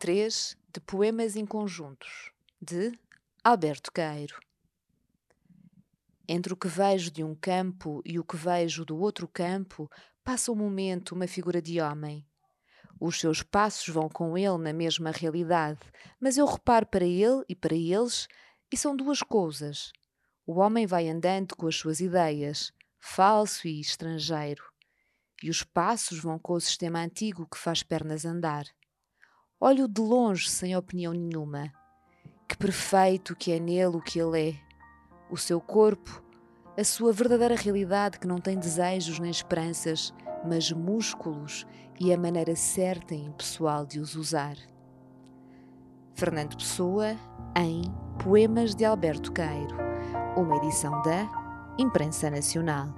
3 de Poemas Inconjuntos, de Alberto Caeiro. Entre o que vejo de um campo e o que vejo do outro campo, passa um momento uma figura de homem. Os seus passos vão com ele na mesma realidade, mas eu reparo para ele e para eles, e são duas coisas. O homem vai andando com as suas ideias, falso e estrangeiro, e os passos vão com o sistema antigo que faz pernas andar. Olho de longe sem opinião nenhuma. Que perfeito que é nele o que ele é. O seu corpo, a sua verdadeira realidade que não tem desejos nem esperanças, mas músculos e a maneira certa e impessoal de os usar. Fernando Pessoa, em Poemas de Alberto Cairo, uma edição da Imprensa Nacional.